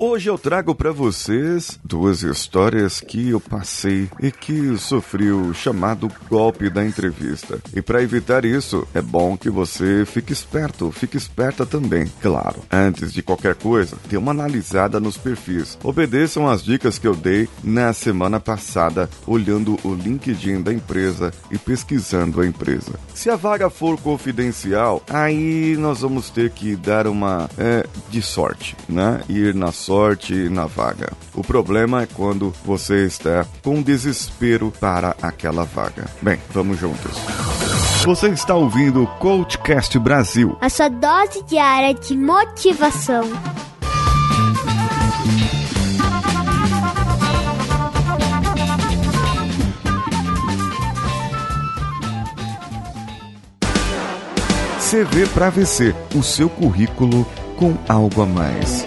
Hoje eu trago para vocês duas histórias que eu passei e que sofri o chamado golpe da entrevista. E para evitar isso, é bom que você fique esperto, fique esperta também. Claro, antes de qualquer coisa, dê uma analisada nos perfis. Obedeçam as dicas que eu dei na semana passada, olhando o LinkedIn da empresa e pesquisando a empresa. Se a vaga for confidencial, aí nós vamos ter que dar uma é, de sorte, né? Ir na na vaga. O problema é quando você está com desespero para aquela vaga. Bem, vamos juntos. Você está ouvindo o Coachcast Brasil. A sua dose diária de motivação. CV para VC, o seu currículo com algo a mais.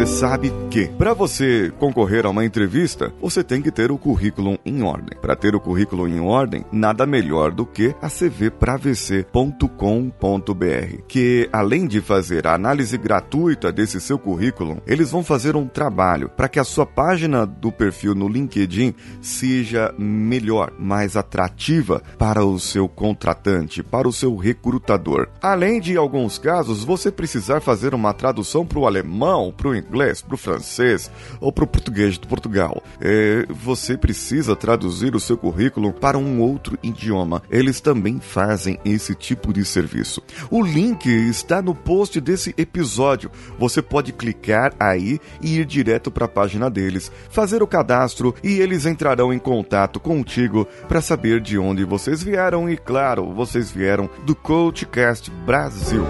Você sabe que, para você concorrer a uma entrevista, você tem que ter o currículo em ordem. Para ter o currículo em ordem, nada melhor do que a cvpravc.com.br, que além de fazer a análise gratuita desse seu currículo, eles vão fazer um trabalho para que a sua página do perfil no LinkedIn seja melhor, mais atrativa para o seu contratante, para o seu recrutador. Além de, em alguns casos, você precisar fazer uma tradução para o alemão para o inglês, para o francês ou para o português de Portugal. É, você precisa traduzir o seu currículo para um outro idioma. Eles também fazem esse tipo de serviço. O link está no post desse episódio. Você pode clicar aí e ir direto para a página deles, fazer o cadastro e eles entrarão em contato contigo para saber de onde vocês vieram e, claro, vocês vieram do Coachcast Brasil.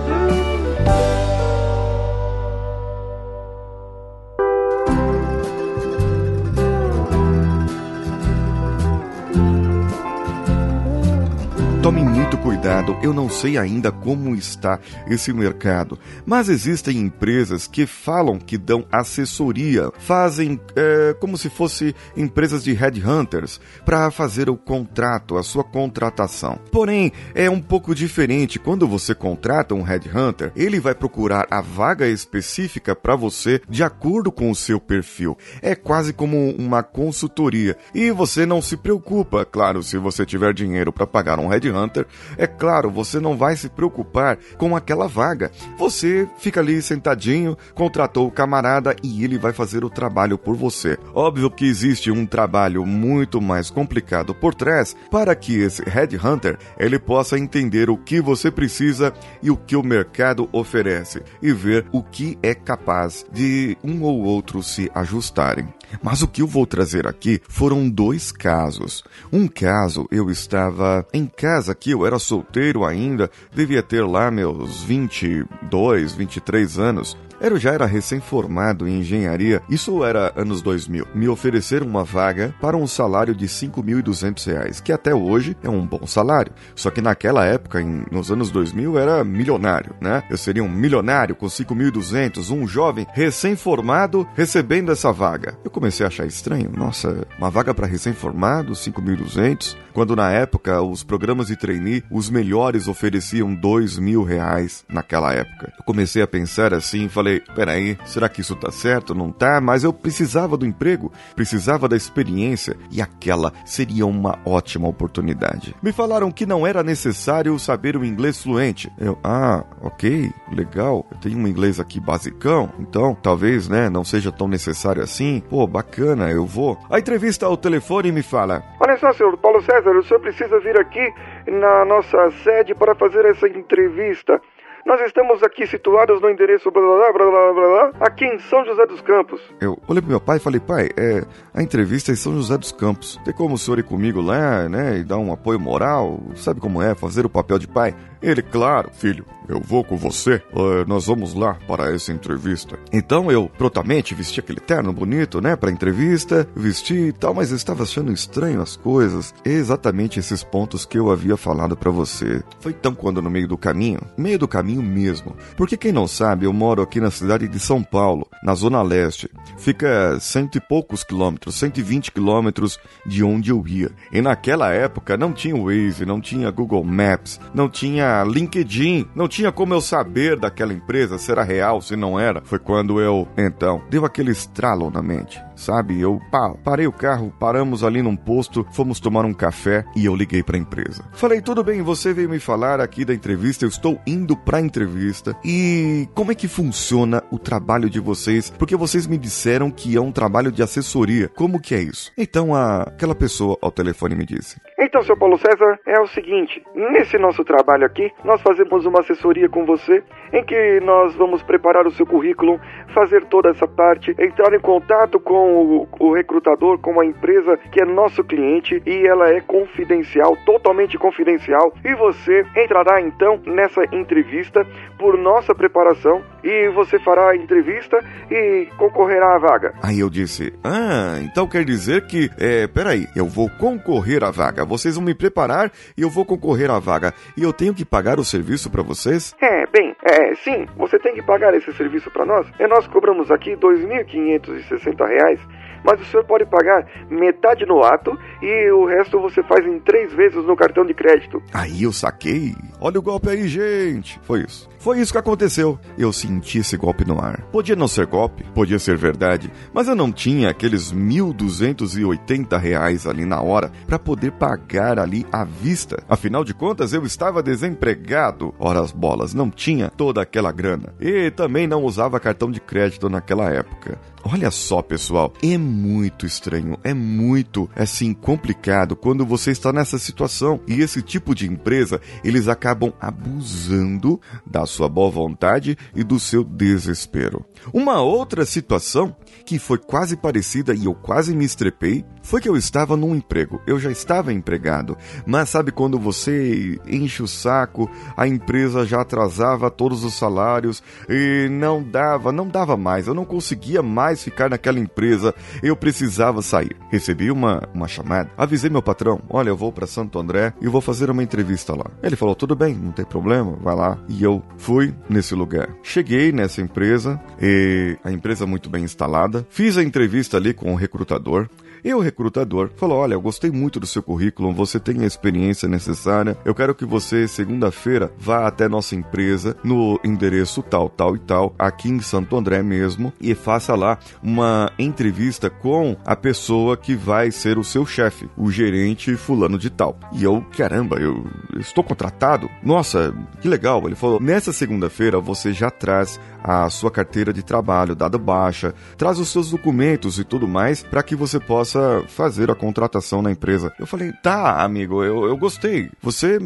Eu não sei ainda como está esse mercado, mas existem empresas que falam que dão assessoria, fazem é, como se fosse empresas de headhunters para fazer o contrato, a sua contratação. Porém, é um pouco diferente quando você contrata um headhunter, ele vai procurar a vaga específica para você de acordo com o seu perfil. É quase como uma consultoria e você não se preocupa, claro, se você tiver dinheiro para pagar um headhunter Hunter, é claro, você não vai se preocupar com aquela vaga. Você fica ali sentadinho, contratou o camarada e ele vai fazer o trabalho por você. Óbvio que existe um trabalho muito mais complicado por trás para que esse headhunter ele possa entender o que você precisa e o que o mercado oferece e ver o que é capaz de um ou outro se ajustarem. Mas o que eu vou trazer aqui foram dois casos. Um caso eu estava em casa aqui, eu era solteiro ainda, devia ter lá meus 22, 23 anos. Eu já era recém-formado em engenharia, isso era anos 2000. Me ofereceram uma vaga para um salário de 5.200 reais, que até hoje é um bom salário. Só que naquela época, em, nos anos 2000, era milionário, né? Eu seria um milionário com 5.200, um jovem recém-formado recebendo essa vaga. Eu comecei a achar estranho. Nossa, uma vaga para recém-formado, 5.200, quando na época os programas de trainee, os melhores ofereciam 2 mil reais naquela época. Eu comecei a pensar assim e falei, falei, peraí, será que isso tá certo? Não tá? Mas eu precisava do emprego, precisava da experiência e aquela seria uma ótima oportunidade. Me falaram que não era necessário saber o inglês fluente. Eu, ah, ok, legal, eu tenho um inglês aqui basicão, então talvez, né, não seja tão necessário assim. Pô, bacana, eu vou. A entrevista ao telefone me fala: Olha só, senhor Paulo César, o senhor precisa vir aqui na nossa sede para fazer essa entrevista. Nós estamos aqui situados no endereço blá blá blá blá blá, blá aqui em São José dos Campos. Eu olhei pro meu pai e falei, pai, é, a entrevista é em São José dos Campos. Tem como o senhor ir comigo lá, né, e dar um apoio moral? Sabe como é, fazer o papel de pai? Ele, claro, filho, eu vou com você. Uh, nós vamos lá para essa entrevista. Então eu prontamente vesti aquele terno bonito, né, para entrevista, vesti e tal, mas estava achando estranho as coisas. Exatamente esses pontos que eu havia falado para você. Foi tão quando no meio do caminho, meio do caminho mesmo. Porque quem não sabe, eu moro aqui na cidade de São Paulo, na zona leste. Fica cento e poucos quilômetros, 120 quilômetros de onde eu ia. E naquela época não tinha Waze, não tinha Google Maps, não tinha LinkedIn, não tinha como eu saber daquela empresa se era real, se não era. Foi quando eu, então, deu aquele estralo na mente sabe? Eu pá, parei o carro, paramos ali num posto, fomos tomar um café e eu liguei para a empresa. Falei, tudo bem, você veio me falar aqui da entrevista, eu estou indo para a entrevista e como é que funciona o trabalho de vocês? Porque vocês me disseram que é um trabalho de assessoria. Como que é isso? Então a, aquela pessoa ao telefone me disse: Então, seu Paulo César, é o seguinte, nesse nosso trabalho aqui, nós fazemos uma assessoria com você em que nós vamos preparar o seu currículo, fazer toda essa parte, entrar em contato com o, o recrutador, com a empresa que é nosso cliente e ela é confidencial, totalmente confidencial. E você entrará então nessa entrevista por nossa preparação e você fará a entrevista e concorrerá à vaga. Aí eu disse: Ah, então quer dizer que, é, peraí, eu vou concorrer à vaga. Vocês vão me preparar e eu vou concorrer à vaga. E eu tenho que pagar o serviço para vocês? É, bem, é, sim, você tem que pagar esse serviço para nós. E nós cobramos aqui R$ 2.560 mas o senhor pode pagar metade no ato e o resto você faz em três vezes no cartão de crédito. Aí eu saquei. Olha o golpe aí, gente. Foi isso. Foi isso que aconteceu. Eu senti esse golpe no ar. Podia não ser golpe, podia ser verdade, mas eu não tinha aqueles 1.280 reais ali na hora para poder pagar ali à vista. Afinal de contas, eu estava desempregado. Ora as bolas, não tinha toda aquela grana. E também não usava cartão de crédito naquela época. Olha só, pessoal, é muito estranho, é muito, assim, complicado quando você está nessa situação. E esse tipo de empresa, eles acabam abusando da sua boa vontade e do seu desespero. Uma outra situação que foi quase parecida e eu quase me estrepei foi que eu estava num emprego. Eu já estava empregado, mas sabe quando você enche o saco, a empresa já atrasava todos os salários e não dava, não dava mais. Eu não conseguia mais ficar naquela empresa. Eu precisava sair. Recebi uma, uma chamada, avisei meu patrão: "Olha, eu vou para Santo André e vou fazer uma entrevista lá". Ele falou: "Tudo bem, não tem problema, vai lá". E eu fui nesse lugar. Cheguei nessa empresa e a empresa muito bem instalada. Fiz a entrevista ali com o recrutador. E o recrutador falou: Olha, eu gostei muito do seu currículo, você tem a experiência necessária. Eu quero que você, segunda-feira, vá até nossa empresa no endereço tal, tal e tal, aqui em Santo André mesmo, e faça lá uma entrevista com a pessoa que vai ser o seu chefe, o gerente fulano de tal. E eu, caramba, eu estou contratado? Nossa, que legal. Ele falou: Nessa segunda-feira você já traz a sua carteira de trabalho, dada baixa, traz os seus documentos e tudo mais para que você possa fazer a contratação na empresa. Eu falei, tá, amigo, eu, eu gostei. Você,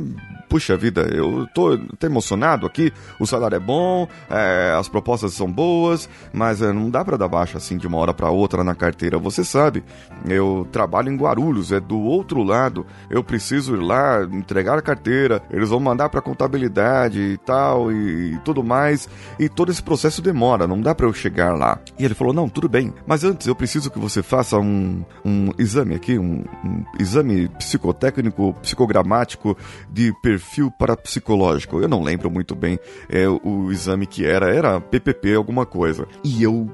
puxa vida, eu tô até emocionado aqui, o salário é bom, é, as propostas são boas, mas é, não dá para dar baixa assim de uma hora para outra na carteira. Você sabe, eu trabalho em Guarulhos, é do outro lado, eu preciso ir lá entregar a carteira, eles vão mandar para contabilidade e tal e, e tudo mais, e todo esse processo demora, não dá para eu chegar lá. E ele falou: Não, tudo bem, mas antes eu preciso que você faça um, um exame aqui, um, um exame psicotécnico, psicogramático de perfil parapsicológico. Eu não lembro muito bem é, o, exame que era, era PPP alguma coisa. E eu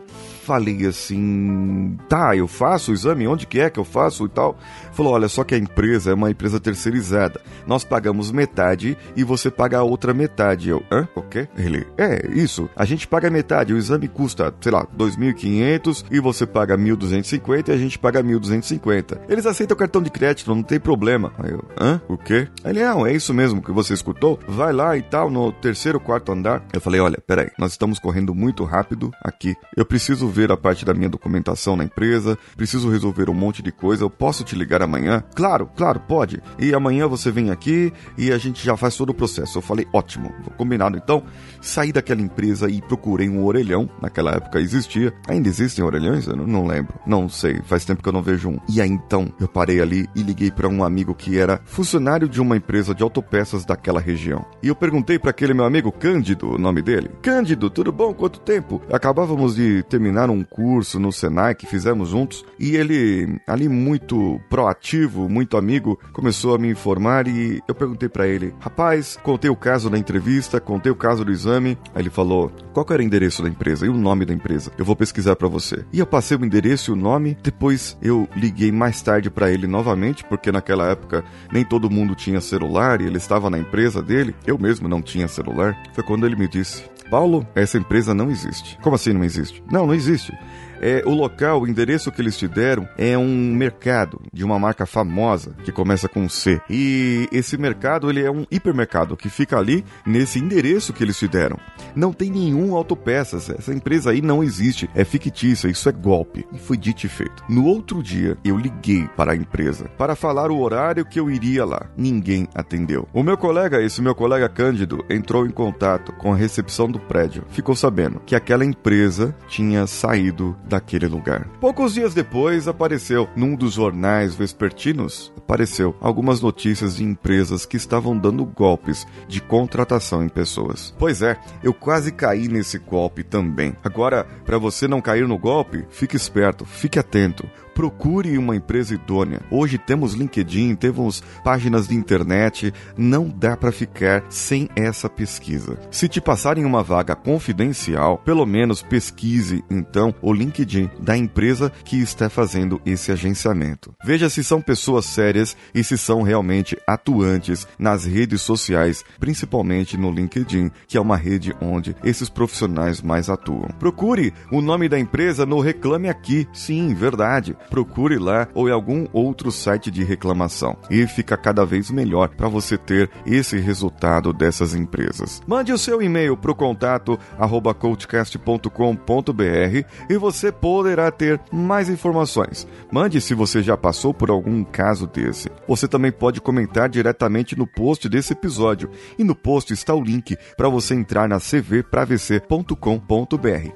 falei assim, tá, eu faço o exame, onde que é que eu faço e tal? Falou, olha, só que a empresa é uma empresa terceirizada. Nós pagamos metade e você paga a outra metade. Eu, hã? O quê? Ele, é, isso. A gente paga metade, o exame custa, sei lá, 2.500 e você paga 1.250 e a gente paga 1.250. Eles aceitam cartão de crédito, não tem problema. Aí eu, hã? O quê? Ele, não, é isso mesmo que você escutou? Vai lá e tal, no terceiro, quarto andar. Eu falei, olha, peraí, nós estamos correndo muito rápido aqui. Eu preciso ver resolver a parte da minha documentação na empresa, preciso resolver um monte de coisa, eu posso te ligar amanhã? Claro, claro, pode. E amanhã você vem aqui e a gente já faz todo o processo. Eu falei, ótimo, combinado. Então, saí daquela empresa e procurei um orelhão. Naquela época existia. Ainda existem orelhões? Eu não lembro. Não sei, faz tempo que eu não vejo um. E aí então eu parei ali e liguei para um amigo que era funcionário de uma empresa de autopeças daquela região. E eu perguntei para aquele meu amigo Cândido, o nome dele. Cândido, tudo bom? Quanto tempo? Acabávamos de terminar um curso no Senai que fizemos juntos e ele, ali muito proativo, muito amigo, começou a me informar e eu perguntei para ele: "Rapaz, contei o caso da entrevista, contei o caso do exame". Aí ele falou: "Qual era o endereço da empresa e o nome da empresa? Eu vou pesquisar para você". E eu passei o endereço e o nome, depois eu liguei mais tarde para ele novamente, porque naquela época nem todo mundo tinha celular e ele estava na empresa dele. Eu mesmo não tinha celular. Foi quando ele me disse: Paulo, essa empresa não existe. Como assim não existe? Não, não existe existe. É, o local, o endereço que eles te deram é um mercado de uma marca famosa que começa com C. E esse mercado ele é um hipermercado que fica ali nesse endereço que eles te deram. Não tem nenhum autopeças. Essa empresa aí não existe. É fictícia. Isso é golpe. E foi dito e feito. No outro dia, eu liguei para a empresa para falar o horário que eu iria lá. Ninguém atendeu. O meu colega, esse meu colega Cândido, entrou em contato com a recepção do prédio. Ficou sabendo que aquela empresa tinha saído daquele lugar. Poucos dias depois apareceu num dos jornais vespertinos, apareceu algumas notícias de empresas que estavam dando golpes de contratação em pessoas. Pois é, eu quase caí nesse golpe também. Agora, para você não cair no golpe, fique esperto, fique atento procure uma empresa idônea. Hoje temos LinkedIn, temos páginas de internet, não dá para ficar sem essa pesquisa. Se te passarem uma vaga confidencial, pelo menos pesquise então o LinkedIn da empresa que está fazendo esse agenciamento. Veja se são pessoas sérias e se são realmente atuantes nas redes sociais, principalmente no LinkedIn, que é uma rede onde esses profissionais mais atuam. Procure o nome da empresa no Reclame Aqui. Sim, verdade procure lá ou em algum outro site de reclamação. E fica cada vez melhor para você ter esse resultado dessas empresas. Mande o seu e-mail para o contato arroba coachcast.com.br e você poderá ter mais informações. Mande se você já passou por algum caso desse. Você também pode comentar diretamente no post desse episódio e no post está o link para você entrar na cvpravc.com.br.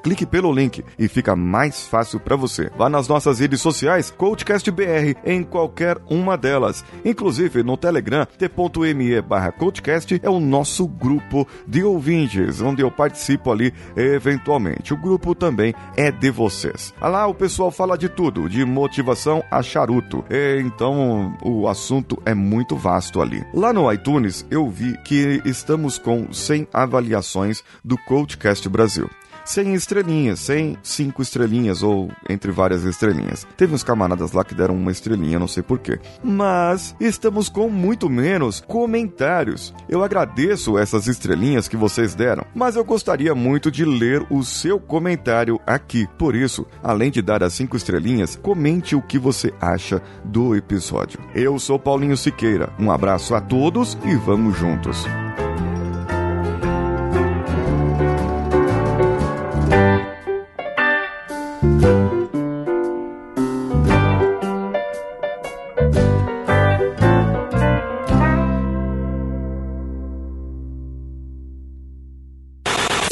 Clique pelo link e fica mais fácil para você. Vá nas nossas redes sociais sociais Coachcast BR em qualquer uma delas. Inclusive no Telegram, t.me barra Coachcast é o nosso grupo de ouvintes, onde eu participo ali eventualmente. O grupo também é de vocês. Ah lá o pessoal fala de tudo, de motivação a charuto. E, então o assunto é muito vasto ali. Lá no iTunes eu vi que estamos com 100 avaliações do Coachcast Brasil. 100 estrelinhas, 100, 5 estrelinhas ou entre várias estrelinhas. Teve uns camaradas lá que deram uma estrelinha, não sei porquê. Mas estamos com muito menos comentários. Eu agradeço essas estrelinhas que vocês deram, mas eu gostaria muito de ler o seu comentário aqui. Por isso, além de dar as 5 estrelinhas, comente o que você acha do episódio. Eu sou Paulinho Siqueira. Um abraço a todos e vamos juntos.